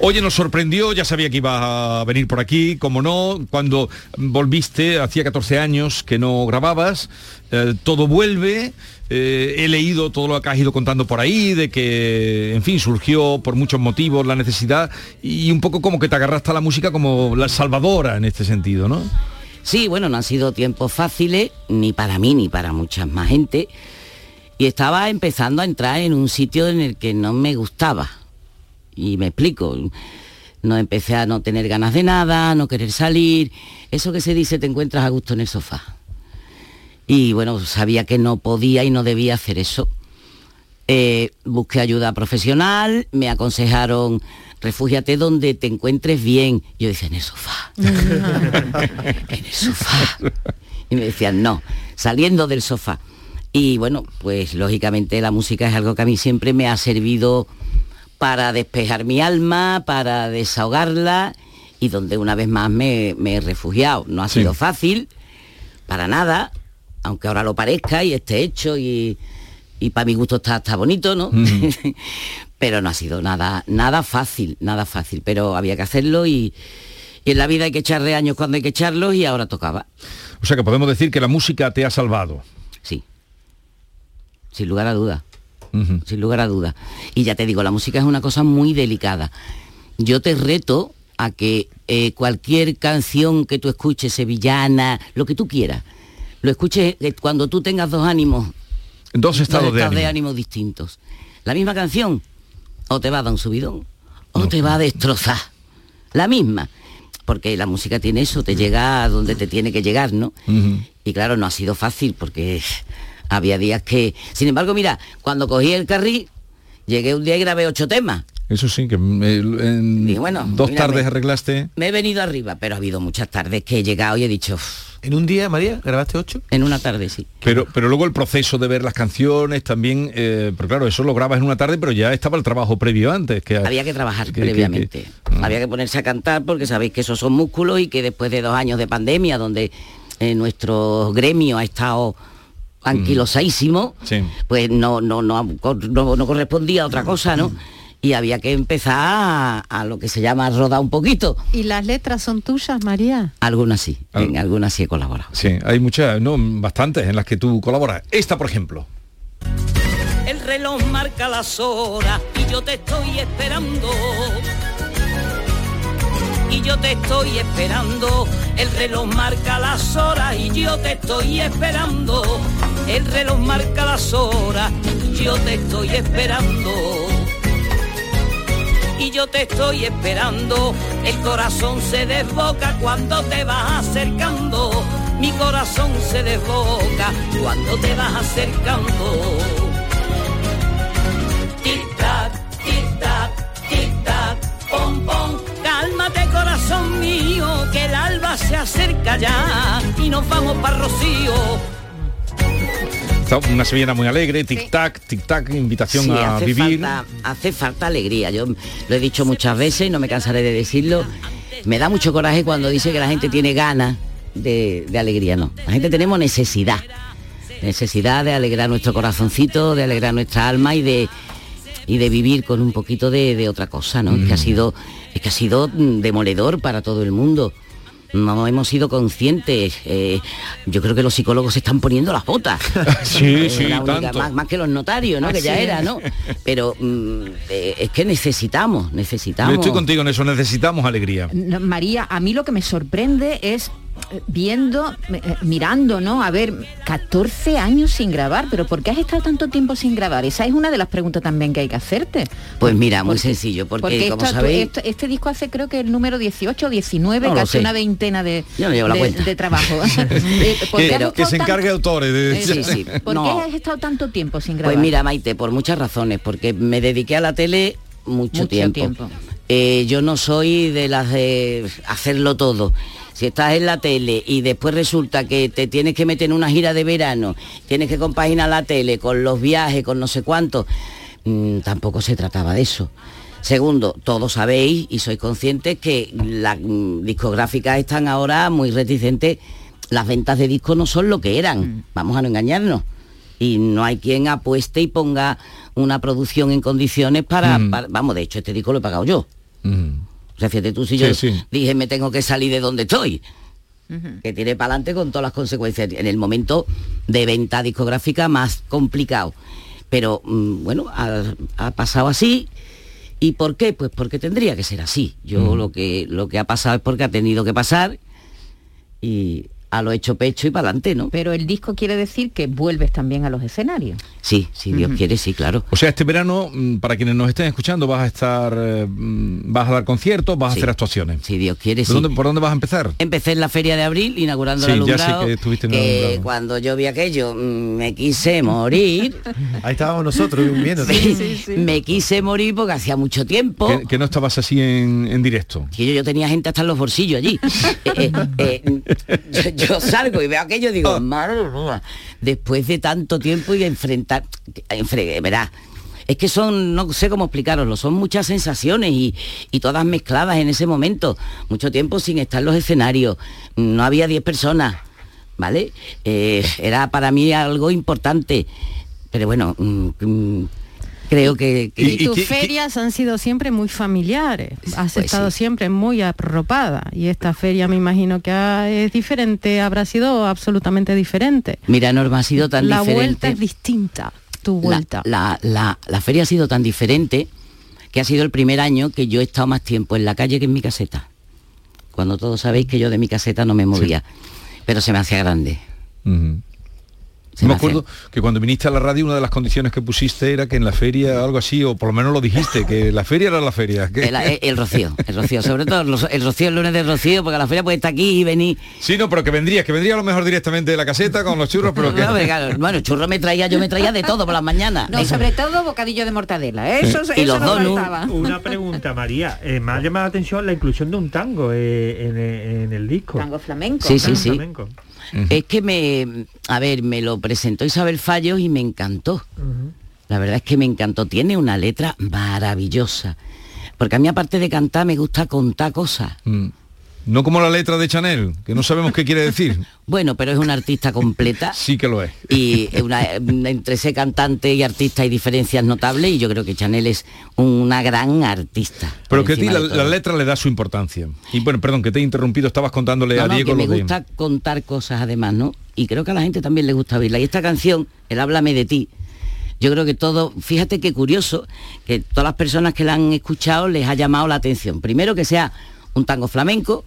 Oye, nos sorprendió, ya sabía que iba a venir por aquí, como no, cuando volviste, hacía 14 años que no grababas, eh, todo vuelve, eh, he leído todo lo que has ido contando por ahí, de que, en fin, surgió por muchos motivos la necesidad y un poco como que te agarraste a la música como la salvadora en este sentido, ¿no? Sí, bueno, no han sido tiempos fáciles, ni para mí ni para mucha más gente. Y estaba empezando a entrar en un sitio en el que no me gustaba. Y me explico. No empecé a no tener ganas de nada, no querer salir. Eso que se dice, te encuentras a gusto en el sofá. Y bueno, sabía que no podía y no debía hacer eso. Eh, busqué ayuda profesional, me aconsejaron, refúgiate donde te encuentres bien. Yo decía, en el sofá. en el sofá. Y me decían, no, saliendo del sofá. Y bueno, pues lógicamente la música es algo que a mí siempre me ha servido para despejar mi alma, para desahogarla y donde una vez más me, me he refugiado. No ha Sí. sido fácil, para nada, aunque ahora lo parezca y esté hecho y, y para mi gusto está, está bonito, ¿no? [laughs] pero no ha sido nada, nada fácil, nada fácil, pero había que hacerlo y, y en la vida hay que echarle años cuando hay que echarlos y ahora tocaba. O sea que podemos decir que la música te ha salvado. Sí, sin lugar a duda, sin lugar a duda. Y ya te digo, la música es una cosa muy delicada. Yo te reto a que eh, cualquier canción que tú escuches, sevillana, lo que tú quieras, lo escuches eh, cuando tú tengas dos ánimos, Dos estados de ánimo. ánimos distintos. La misma canción, o te va a dar un subidón, o te va a destrozar. La misma. Porque la música tiene eso, te llega a donde te tiene que llegar, ¿no? Y claro, no ha sido fácil porque había días que... Sin embargo, mira, cuando cogí el carril, llegué un día y grabé ocho temas. Eso sí, que mm, en Y bueno, dos tardes arreglaste. Me he venido arriba, pero ha habido muchas tardes que he llegado y he dicho... ¿En un día, María, grabaste ocho? En una tarde, sí. Pero, pero luego el proceso de ver las canciones también, eh, pero claro, eso lo grabas en una tarde, pero ya estaba el trabajo previo antes. Que Había que trabajar que- previamente. que- Había que ponerse a cantar porque sabéis que esos son músculos y que después de dos años de pandemia, donde eh, nuestro gremio ha estado anquilosadísimo, Sí. pues no, no, no, no, no correspondía a otra cosa, ¿no? Y había que empezar a, a lo que se llama rodar un poquito. ¿Y las letras son tuyas, María? Algunas sí, en algunas sí he colaborado. Sí, hay muchas, no, bastantes en las que tú colaboras. Esta, por ejemplo. El reloj marca las horas y yo te estoy esperando. Y yo te estoy esperando. El reloj marca las horas y yo te estoy esperando. El reloj marca las horas y yo te estoy esperando. Y yo te estoy esperando. El corazón se desboca cuando te vas acercando. Mi corazón se desboca cuando te vas acercando. Tic-tac, tic-tac, tic-tac, pom, pom. Cálmate corazón mío, que el alba se acerca ya y nos vamos para Rocío. Una sevillana muy alegre, tic-tac, tic-tac, invitación Sí, a hace vivir. Falta, hace falta alegría. Yo lo he dicho muchas veces y no me cansaré de decirlo. Me da mucho coraje cuando dice que la gente tiene ganas de, de alegría. No, la gente tenemos necesidad. Necesidad de alegrar nuestro corazoncito, de alegrar nuestra alma y de y de vivir con un poquito de, de otra cosa, ¿no? Es que ha sido, es que ha sido mm, demoledor para todo el mundo. No hemos sido conscientes. Eh, yo creo que los psicólogos se están poniendo las botas. [laughs] Sí, sí, la única- tanto. más, más que los notarios, ¿no? Que ya era, ¿no? Pero mm, eh, es que necesitamos, Yo necesitamos. estoy contigo en eso, necesitamos alegría. No, María, a mí lo que me sorprende es viendo, eh, mirando, ¿no? A ver, 14 años sin grabar, pero ¿por qué has estado tanto tiempo sin grabar? Esa es una de las preguntas también que hay que hacerte. Pues mira, muy sencillo, porque, como esto- sabéis, esto- este disco hace creo que el número 18 o 19, No casi una veintena de, no de- trabajo. [laughs] [laughs] Eh, ¿por qué has Que, se tan- encargue autores de... Eh, Sí, sí. ¿Por No. qué has estado tanto tiempo sin grabar? Pues mira, Maite, por muchas razones, porque me dediqué a la tele mucho, Mucho tiempo. tiempo. Eh, yo no soy de las de hacerlo todo. Si estás en la tele y después resulta que te tienes que meter en una gira de verano, tienes que compaginar la tele con los viajes, con no sé cuánto, mm, tampoco se trataba de eso. Segundo, todos sabéis y sois conscientes que las mm, discográficas están ahora muy reticentes. Las ventas de discos no son lo que eran, vamos a no engañarnos. Y no hay quien apueste y ponga una producción en condiciones para, Mm. para- Vamos, de hecho, este disco lo he pagado yo. O sea, fíjate tú si Sí, yo sí. dije me tengo que salir de donde estoy. Que tiré para adelante con todas las consecuencias. En el momento de venta discográfica más complicado. Pero mm, bueno, ha, ha pasado así. ¿Y por qué? Pues porque tendría que ser así. Yo lo que lo que ha pasado es porque ha tenido que pasar y a lo hecho pecho y para adelante, ¿no? Pero el disco quiere decir que vuelves también a los escenarios. Sí, si Dios quiere, sí, claro. O sea, este verano, mm, para quienes nos estén escuchando, vas a estar, eh, mm, vas a dar conciertos, vas a hacer actuaciones. Si Dios quiere, ¿Por sí. dónde, ¿Por dónde vas a empezar? Empecé en la feria de abril inaugurando Sí, el ya sé alumbrado. que estuviste en el que alumbrado. cuando yo vi aquello mm, me quise morir. [laughs] Ahí estábamos nosotros viendo. Sí, Me quise morir porque hacía mucho tiempo. Que, que no estabas así en, en directo. que yo, yo tenía gente hasta en los bolsillos allí. [laughs] Eh, eh, eh, yo, yo salgo y veo aquello y digo, [laughs] madre mía, después de tanto tiempo y enfrentar, enfre- verá, es que son, no sé cómo explicaroslo, son muchas sensaciones y, y todas mezcladas en ese momento. Mucho tiempo sin estar en los escenarios, no había 10 personas, ¿vale? Eh, era para mí algo importante. Pero bueno, mm, mm, creo que... que- Y, tus ferias han sido siempre muy familiares. Has Pues estado sí. siempre muy arropada. Y esta feria me imagino que ha- es diferente, habrá sido absolutamente diferente. Mira, Norma, ha sido tan La diferente. vuelta es distinta. Tu vuelta. La, la- la feria ha sido tan diferente que ha sido el primer año que yo he estado más tiempo en la calle que en mi caseta. Cuando todos sabéis que yo de mi caseta no me movía, pero se me hacía grande. Se me acuerdo que cuando viniste a la radio una de las condiciones que pusiste era que en la feria algo así, o por lo menos lo dijiste, que la feria era la feria. que- El, el- el rocío, el rocío, sobre todo los- el rocío el lunes del rocío, porque la feria puede estar aquí y venir. Sí, no, pero que vendrías, que vendría a lo mejor directamente de la caseta con los churros, pero que... No, claro, bueno, churro me traía, yo me traía de todo por las mañanas. No, sobre todo bocadillo de mortadela. ¿eh? Eso, Y eso los no. Una pregunta, María. Eh, me ha llamado la atención la inclusión de un tango eh, en, eh, en el disco. Tango flamenco. Sí, sí, Tango sí. flamenco. Es que me, a ver, me lo presentó Isabel Fallos y me encantó. La verdad es que me encantó. Tiene una letra maravillosa. Porque a mí aparte de cantar me gusta contar cosas. Mm. No como la letra de Chanel, que no sabemos qué quiere decir. [laughs] Bueno, pero es una artista completa. [laughs] Sí que lo es. Y una- entre ese cantante y artista hay diferencias notables y yo creo que Chanel es una gran artista. Pero que a ti la, letra le da su importancia. Y bueno, perdón, que te he interrumpido, estabas contándole No, a no, Diego que me de... gusta contar cosas además, ¿no? Y creo que a la gente también le gusta oírla. Y esta canción, el Háblame de ti, yo creo que todo, fíjate qué curioso, que todas las personas que la han escuchado les ha llamado la atención. Primero que sea un tango flamenco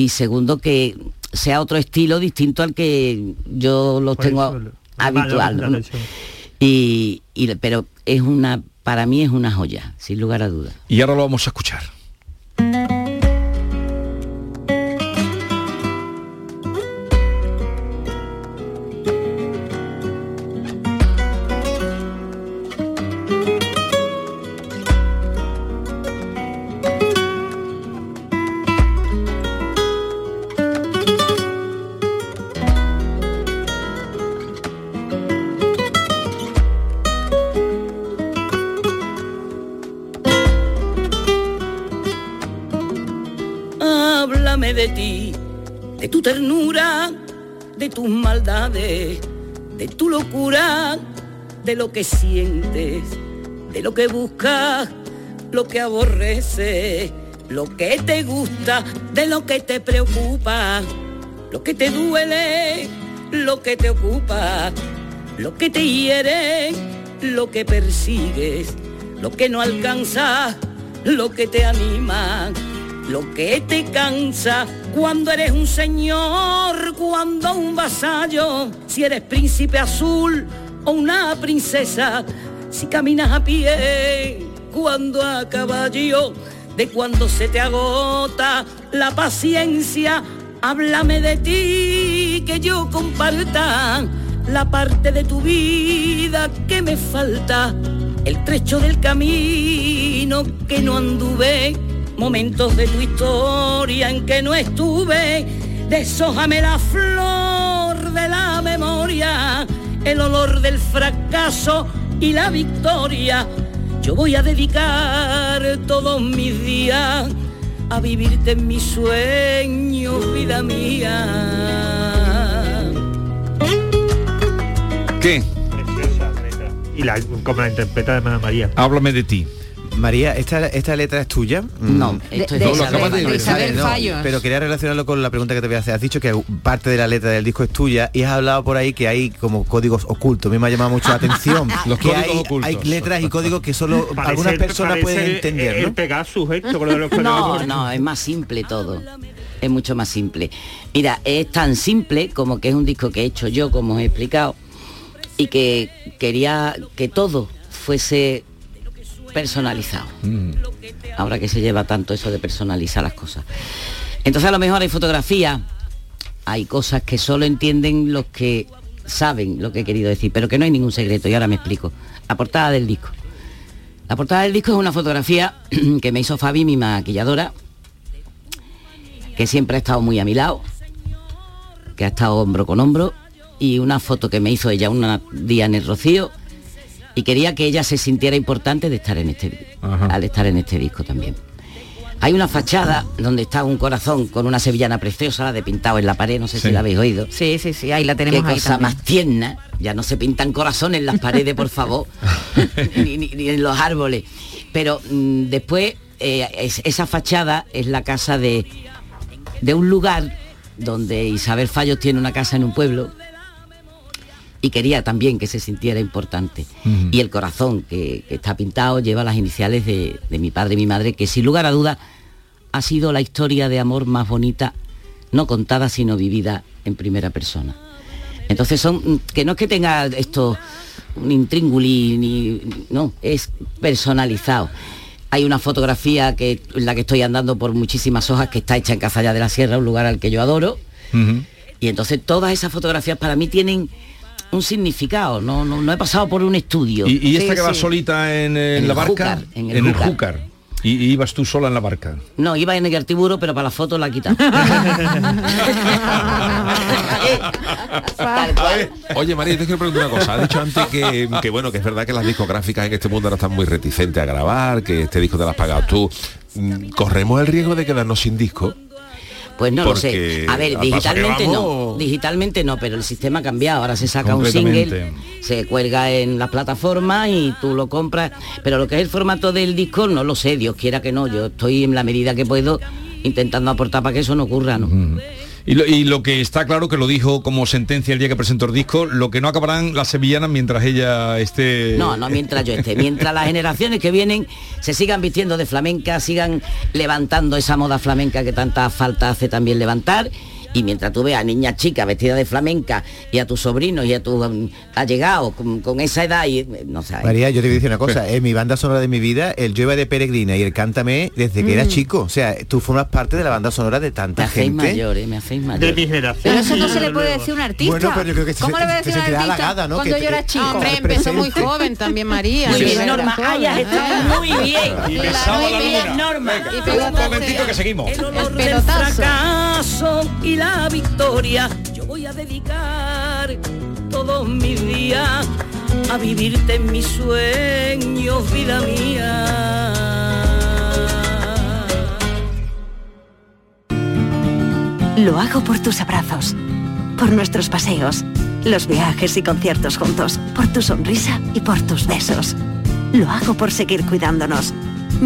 y segundo que sea otro estilo distinto al que yo los Por tengo eso habitual. y- pero es una, para mí es una joya, sin lugar a dudas. Y ahora lo vamos a escuchar. Tu locura, de lo que sientes, de lo que buscas, lo que aborreces, lo que te gusta, de lo que te preocupa, lo que te duele, lo que te ocupa, lo que te hiere, lo que persigues, lo que no alcanza, lo que te anima, lo que te cansa cuando eres un señor, cuando un vasallo, si eres príncipe azul o una princesa, si caminas a pie, cuando a caballo, de cuando se te agota la paciencia, háblame de ti, que yo comparta la parte de tu vida que me falta, el trecho del camino que no anduve, momentos de tu historia en que no estuve, deshójame la flor de la memoria, el olor del fracaso y la victoria. Yo voy a dedicar todos mis días a vivirte en mis sueños, vida mía. ¿Qué? Y la, como la interpreta de María. Háblame de ti. María, ¿esta, ¿esta letra es tuya? No, Mm. esto es de de Isabel- Isabel. de Isabel no, Fallos. pero quería relacionarlo con la pregunta que te voy a hacer. Has dicho que parte de la letra del disco es tuya y has hablado por ahí que hay como códigos ocultos. A mí me ha llamado mucho la [laughs] atención. Los que códigos hay, ocultos. hay letras y códigos que solo Parece- algunas personas pueden entender, El [laughs] ¿no? Pegasus, esto, con lo de los No, códigos. no, es más simple todo. Es mucho más simple. Mira, es tan simple como que es un disco que he hecho yo, como os he explicado, y que quería que todo fuese personalizado. Ahora que se lleva tanto eso de personalizar las cosas. Entonces a lo mejor hay fotografías, hay cosas que solo entienden los que saben lo que he querido decir, pero que no hay ningún secreto, y ahora me explico. La portada del disco. La portada del disco es una fotografía [clears throat] que me hizo Fabi, mi maquilladora, que siempre ha estado muy a mi lado, que ha estado hombro con hombro, y una foto que me hizo ella un día en el Rocío, y quería que ella se sintiera importante de estar en este, al estar en este disco también. Hay una fachada donde está un corazón con una sevillana preciosa, la de pintado en la pared, no sé si la habéis oído. Sí, sí, sí, ahí la tenemos Qué ahí cosa también. más tierna. Ya no se pintan corazones en las [laughs] paredes, por favor, [laughs] ni, ni- ni en los árboles. Pero mm, después, eh, es- esa fachada es la casa de, de un lugar donde Isabel Fallos tiene una casa en un pueblo y quería también que se sintiera importante. Y el corazón que, que está pintado lleva las iniciales de, de mi padre y mi madre, que sin lugar a dudas ha sido la historia de amor más bonita, no contada, sino vivida en primera persona. Entonces son, mm, que no es que tenga esto un intrínguli, ni, no, es personalizado. Hay una fotografía que, en la que estoy andando por muchísimas hojas que está hecha en Cazalla de la Sierra, un lugar al que yo adoro. Y entonces todas esas fotografías para mí tienen un significado, no, no, no he pasado por un estudio. ¿Y, y esta Sí, que va sí. solita en, en En la el barca? Júcar, en el Júcar. Júcar. Y, y ibas tú sola en la barca. No, iba en el artiburo, pero para la foto la [laughs] cual. Oye María, te quiero preguntar una cosa. Has dicho antes que, que, bueno, que es verdad que las discográficas en este mundo ahora están muy reticentes a grabar, que este disco te lo has pagado tú. Mm, ¿Corremos el riesgo de quedarnos sin disco? Pues no lo sé. A ver, digitalmente no. Digitalmente no, pero el sistema ha cambiado. Ahora se saca un single, se cuelga en las plataformas y tú lo compras. Pero lo que es el formato del disco, no lo sé, Dios quiera que no. Yo estoy en la medida que puedo intentando aportar para que eso no ocurra, ¿no? Y lo, que está claro que lo dijo como sentencia el día que presentó el disco, lo que no acabarán las sevillanas mientras ella esté... No, no mientras yo esté, mientras las generaciones que vienen se sigan vistiendo de flamenca, sigan levantando esa moda flamenca que tanta falta hace también levantar. Y mientras tú veas a niñas chicas vestidas de flamenca y a tus sobrinos y a tus mm, allegados con, con esa edad y eh, no sé. María, yo te voy a decir una cosa, en mi banda sonora de mi vida, el Yo iba de peregrina y el Cántame desde que era Mm. chico. O sea, tú formas parte de la banda sonora de tanta me hacéis gente. mayor, eh, me hacéis mayor. De mi generación. Pero eso no se le puede decir a un artista. Bueno, pero yo creo que se- ¿Cómo le va a se decir a un artista halagada, ¿no? cuando Que yo era chico? Hombre, empezó muy joven también María. Muy bien, Era Norma, ¿eh? estado muy bien. Y la luna. Norma. Y un momentito que seguimos. El fracaso y la victoria. Yo voy a dedicar todos mis días a vivirte en mis sueños, vida mía. Lo hago por tus abrazos, por nuestros paseos, los viajes y conciertos juntos, por tu sonrisa y por tus besos. Lo hago por seguir cuidándonos.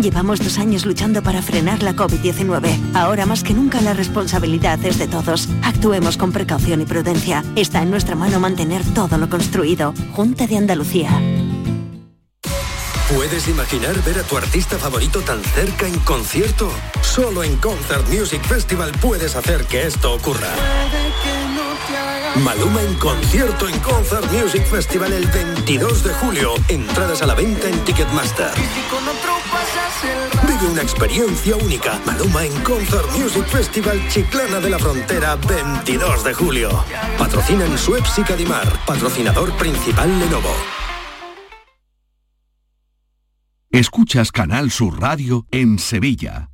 Llevamos dos años luchando para frenar la COVID-19. Ahora más que nunca la responsabilidad es de todos. Actuemos con precaución y prudencia. Está en nuestra mano mantener todo lo construido. Junta de Andalucía. ¿Puedes imaginar ver a tu artista favorito tan cerca en concierto? Solo en Concert Music Festival puedes hacer que esto ocurra. Maluma en concierto en Concert Music Festival el 22 de julio. Entradas a la venta en Ticketmaster. Vive una experiencia única. Maluma en Concert Music Festival Chiclana de la Frontera 22 de julio. Patrocinan Suez y Cadimar. Patrocinador principal Lenovo. Escuchas Canal Sur Radio en Sevilla.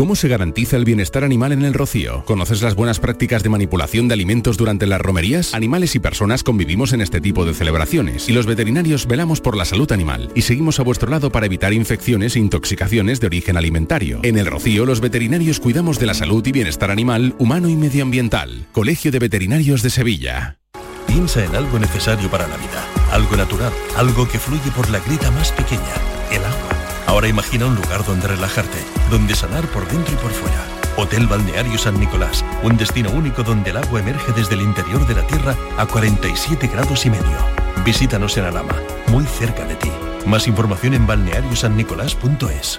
¿Cómo se garantiza el bienestar animal en el rocío? ¿Conoces las buenas prácticas de manipulación de alimentos durante las romerías? Animales y personas convivimos en este tipo de celebraciones y los veterinarios velamos por la salud animal y seguimos a vuestro lado para evitar infecciones e intoxicaciones de origen alimentario. En el rocío los veterinarios cuidamos de la salud y bienestar animal, humano y medioambiental. Colegio de Veterinarios de Sevilla. Piensa en algo necesario para la vida, algo natural, algo que fluye por la grita más pequeña. Ahora imagina un lugar donde relajarte, donde sanar por dentro y por fuera. Hotel Balneario San Nicolás, un destino único donde el agua emerge desde el interior de la tierra a 47 grados y medio. Visítanos en Alama, muy cerca de ti. Más información en balneariosannicolás.es.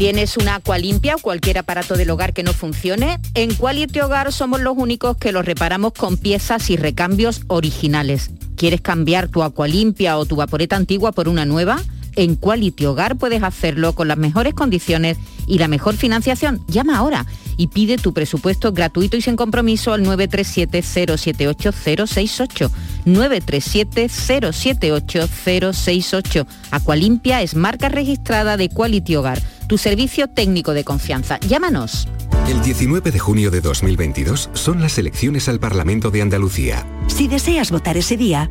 ¿Tienes una agua limpia o cualquier aparato del hogar que no funcione? En Quality Hogar somos los únicos que los reparamos con piezas y recambios originales. ¿Quieres cambiar tu agua limpia o tu vaporeta antigua por una nueva? En Quality Hogar puedes hacerlo con las mejores condiciones y la mejor financiación. Llama ahora y pide tu presupuesto gratuito y sin compromiso al 937-078-068. 937-078-068. Aqualimpia es marca registrada de Quality Hogar, tu servicio técnico de confianza. Llámanos. El 19 de junio de 2022 son las elecciones al Parlamento de Andalucía. Si deseas votar ese día,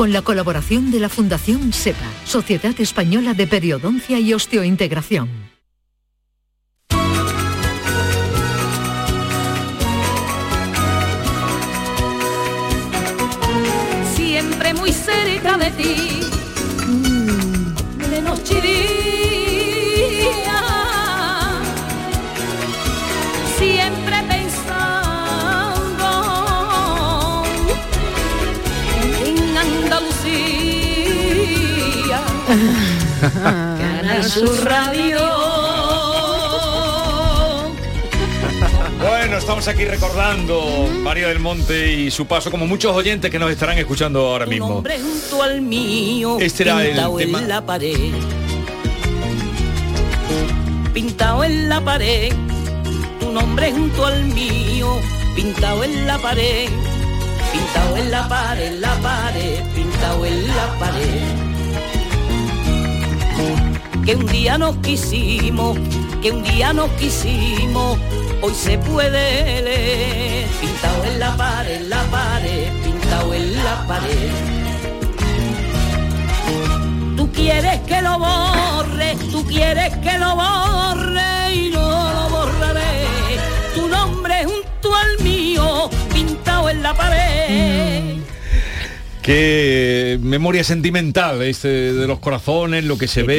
Con la colaboración de la Fundación SEPA, Sociedad Española de Periodoncia y Osteointegración. Siempre muy cerca de ti, Canal Sur Radio. Bueno, estamos aquí recordando María del Monte y su paso, como muchos oyentes que nos estarán escuchando ahora mismo. al mío, Este era el pintado tema. en la pared. Pintado en la pared, tu nombre junto al mío, pintado en la pared. Pintado en la pared, la pared, pintado en la pared. Que un día nos quisimos que un día nos quisimos, hoy se puede leer. Pintado en la pared, en la pared, pintado en la pared. Tú quieres que lo borre, tú quieres que lo borre y no lo borraré. Tu nombre junto al mío, pintado en la pared. Qué memoria sentimental este de los corazones, lo que se ve.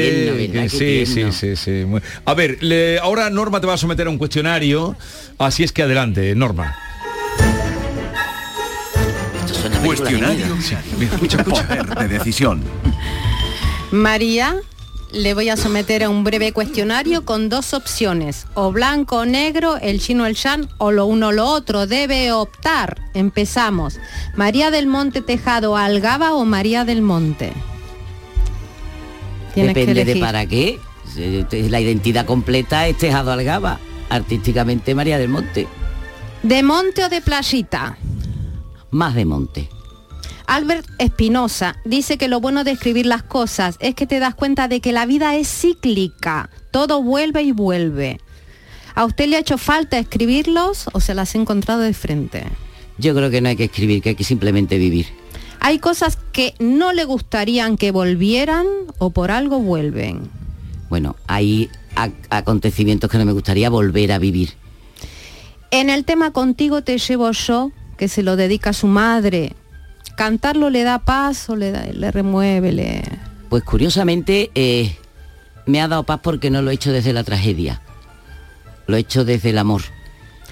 que- sí, sí, sí, sí. A ver, le- ahora Norma te va a someter a un cuestionario, así es que adelante, Norma. Cuestionario. Escucha, escucha. [laughs] Poder de decisión. María, le voy a someter a un breve cuestionario con dos opciones, o blanco o negro, el chino el chan, o lo uno o lo otro. Debe optar. Empezamos. María del Monte Tejado Algaba o María del Monte. Tienes Depende de para qué. La identidad completa es Tejado Algaba, artísticamente María del Monte, ¿De monte o de playita? más de monte. Albert Espinosa dice que lo bueno de escribir las cosas es que te das cuenta de que la vida es cíclica, todo vuelve y vuelve. ¿A usted le ha hecho falta escribirlos o se las ha encontrado de frente? Yo creo que no hay que escribir, que hay que simplemente vivir. Hay cosas que no le gustarían que volvieran o por algo vuelven. Bueno, hay ac- acontecimientos que no me gustaría volver a vivir. En el tema Contigo te llevo yo, que se lo dedica a su madre, ¿cantarlo le da paz o le, da- le remueve? Le... Pues curiosamente eh, me ha dado paz porque no lo he hecho desde la tragedia, lo he hecho desde el amor.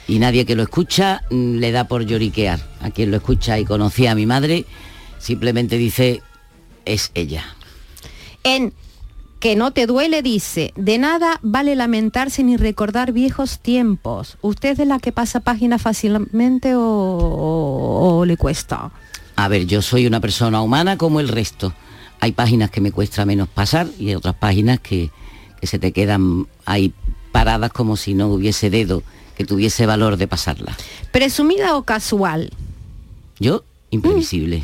Y nadie que lo escucha mm, le da por lloriquear. A quien lo escucha y conocía a mi madre, simplemente dice, es ella. En Que no te duele dice, de nada vale lamentarse ni recordar viejos tiempos. ¿Usted es de la que pasa página fácilmente o, o- o le cuesta? A ver, yo soy una persona humana como el resto. Hay páginas que me cuesta menos pasar y hay otras páginas que, que se te quedan ahí paradas como si no hubiese dedo que tuviese valor de pasarla. ¿Presumida o casual? Yo, imprevisible.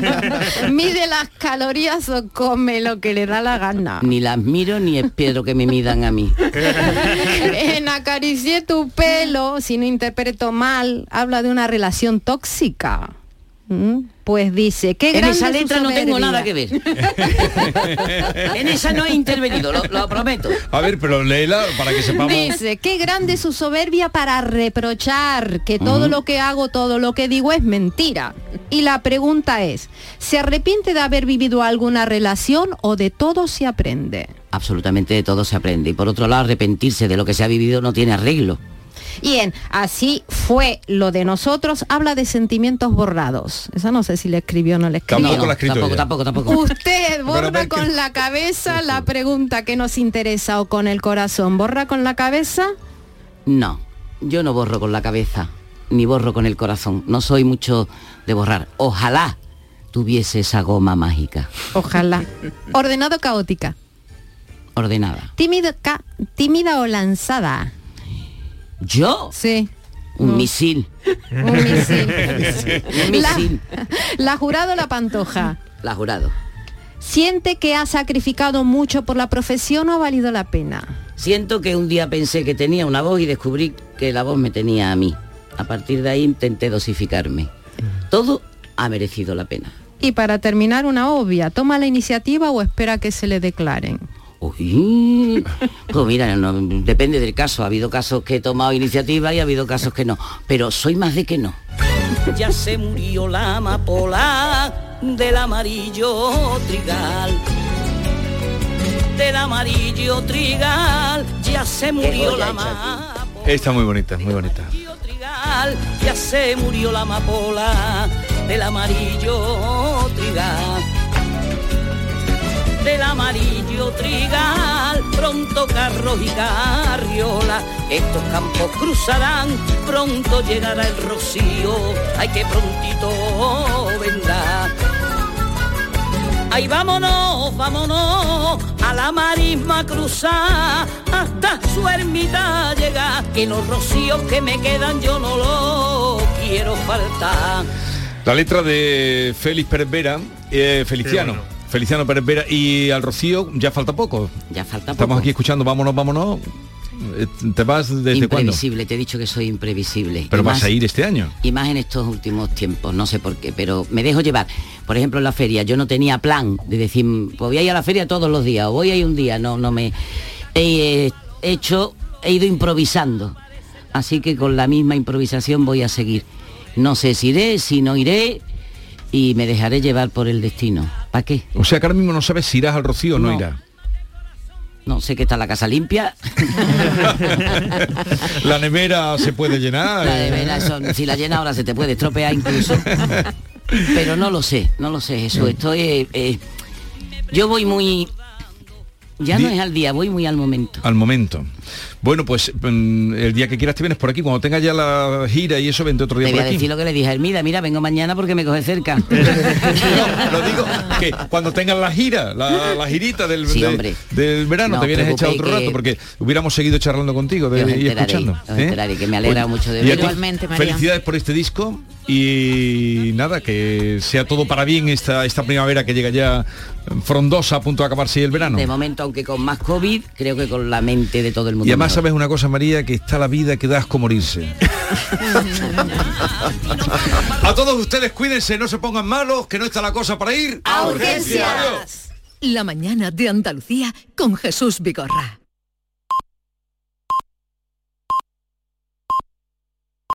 [laughs] ¿Mide las calorías o come lo que le da la gana? Ni las miro ni espero que me midan a mí. [laughs] en Acaricié tu pelo, si no interpreto mal, habla de una relación tóxica. ¿Mm? Pues dice, qué En grande esa letra no tengo nada que ver. [laughs] en esa no he intervenido, lo, lo prometo. A ver, pero léela para que sepamos. Dice, qué grande su soberbia para reprochar que todo lo que hago, todo lo que digo es mentira. Y la pregunta es, ¿se arrepiente de haber vivido alguna relación o de todo se aprende? Absolutamente de todo se aprende. Y por otro lado, arrepentirse de lo que se ha vivido no tiene arreglo. Y en Así fue lo de nosotros, habla de sentimientos borrados. Esa no sé si le escribió o no le escribió. Tampoco la ha escrito tampoco, tampoco, tampoco. Usted borra con la cabeza la pregunta que nos interesa o con el corazón. ¿Borra con la cabeza? No, yo no borro con la cabeza, ni borro con el corazón. No soy mucho de borrar. Ojalá tuviese esa goma mágica, Ojalá. Ordenado caótica. ordenada. Tímida, ca- tímida o lanzada. ¿Yo? Sí. Un No. misil. Un misil. [laughs] Un La, misil. la jurado la pantoja. La jurado. ¿Siente que ha sacrificado mucho por la profesión o ha valido la pena? Siento que un día pensé que tenía una voz y descubrí que la voz me tenía a mí. A partir de ahí intenté dosificarme. Todo ha merecido la pena. Y para terminar, una obvia, ¿toma la iniciativa o espera que se le declaren? Uy, pues mira, no, depende del caso. Ha habido casos que he tomado iniciativa y ha habido casos que no. Pero soy más de que no. Ya se murió la amapola del amarillo trigal. Del amarillo trigal, ya se murió la amapola. Está muy bonita, muy bonita. trigal, ya se murió la amapola del amarillo trigal. Del amarillo trigal, pronto carros y carriola, estos campos cruzarán, pronto llegará el rocío, ay que prontito vendrá. Ay, vámonos, vámonos a la marisma cruzar hasta su ermita llegar. Que los rocíos que me quedan yo no los quiero faltar. La letra de Félix Pérez Vera, eh, Feliciano. Feliciano Pérez Vera y al Rocío ya falta poco. Ya falta Estamos poco. aquí escuchando Vámonos, vámonos. Eh, ¿Te vas desde cuándo? imprevisible, te he dicho que soy imprevisible. Pero Y vas más- a ir este año. Y más en estos últimos tiempos, no sé por qué, pero me dejo llevar. Por ejemplo, en la feria, yo no tenía plan de decir, pues voy a ir a la feria todos los días, o voy a ir un día, no, no me... He hecho, he ido improvisando. Así que con la misma improvisación voy a seguir. No sé si iré, si no iré, y me dejaré llevar por el destino. ¿Para qué? O sea que ahora mismo no sabes si irás al Rocío o no, No. irás. No sé que está la casa limpia. [laughs] La nevera se puede llenar. La eh. eso, si la llena ahora se te puede estropear incluso. Pero no lo sé, no lo sé, eso. Estoy. eh, eh, yo voy muy. Ya no es al día, voy muy al momento. Al momento. Bueno, pues mm, el día que quieras te vienes por aquí. Cuando tengas ya la gira y eso, vente otro día Te por voy a aquí. decir lo que le dije a Hermida, mira, vengo mañana porque me coge cerca. [laughs] Lo digo que cuando tengas la gira, la, la girita del, Sí, de- hombre. del verano, No te vienes echado otro rato que- porque hubiéramos seguido charlando contigo de, y escuchando. enteraréis, que me alegra mucho de ti, Igualmente, María. Felicidades por este disco y nada, que sea todo para bien esta, esta primavera que llega ya frondosa a punto de acabarse el verano. De momento, aunque con más COVID, creo que con la mente de todo el mundo. Y además mejor. Sabes una cosa, María, que está la vida que das como morirse. [laughs] A todos ustedes cuídense, no se pongan malos, que no está la cosa para ir La mañana de Andalucía con Jesús Vigorra.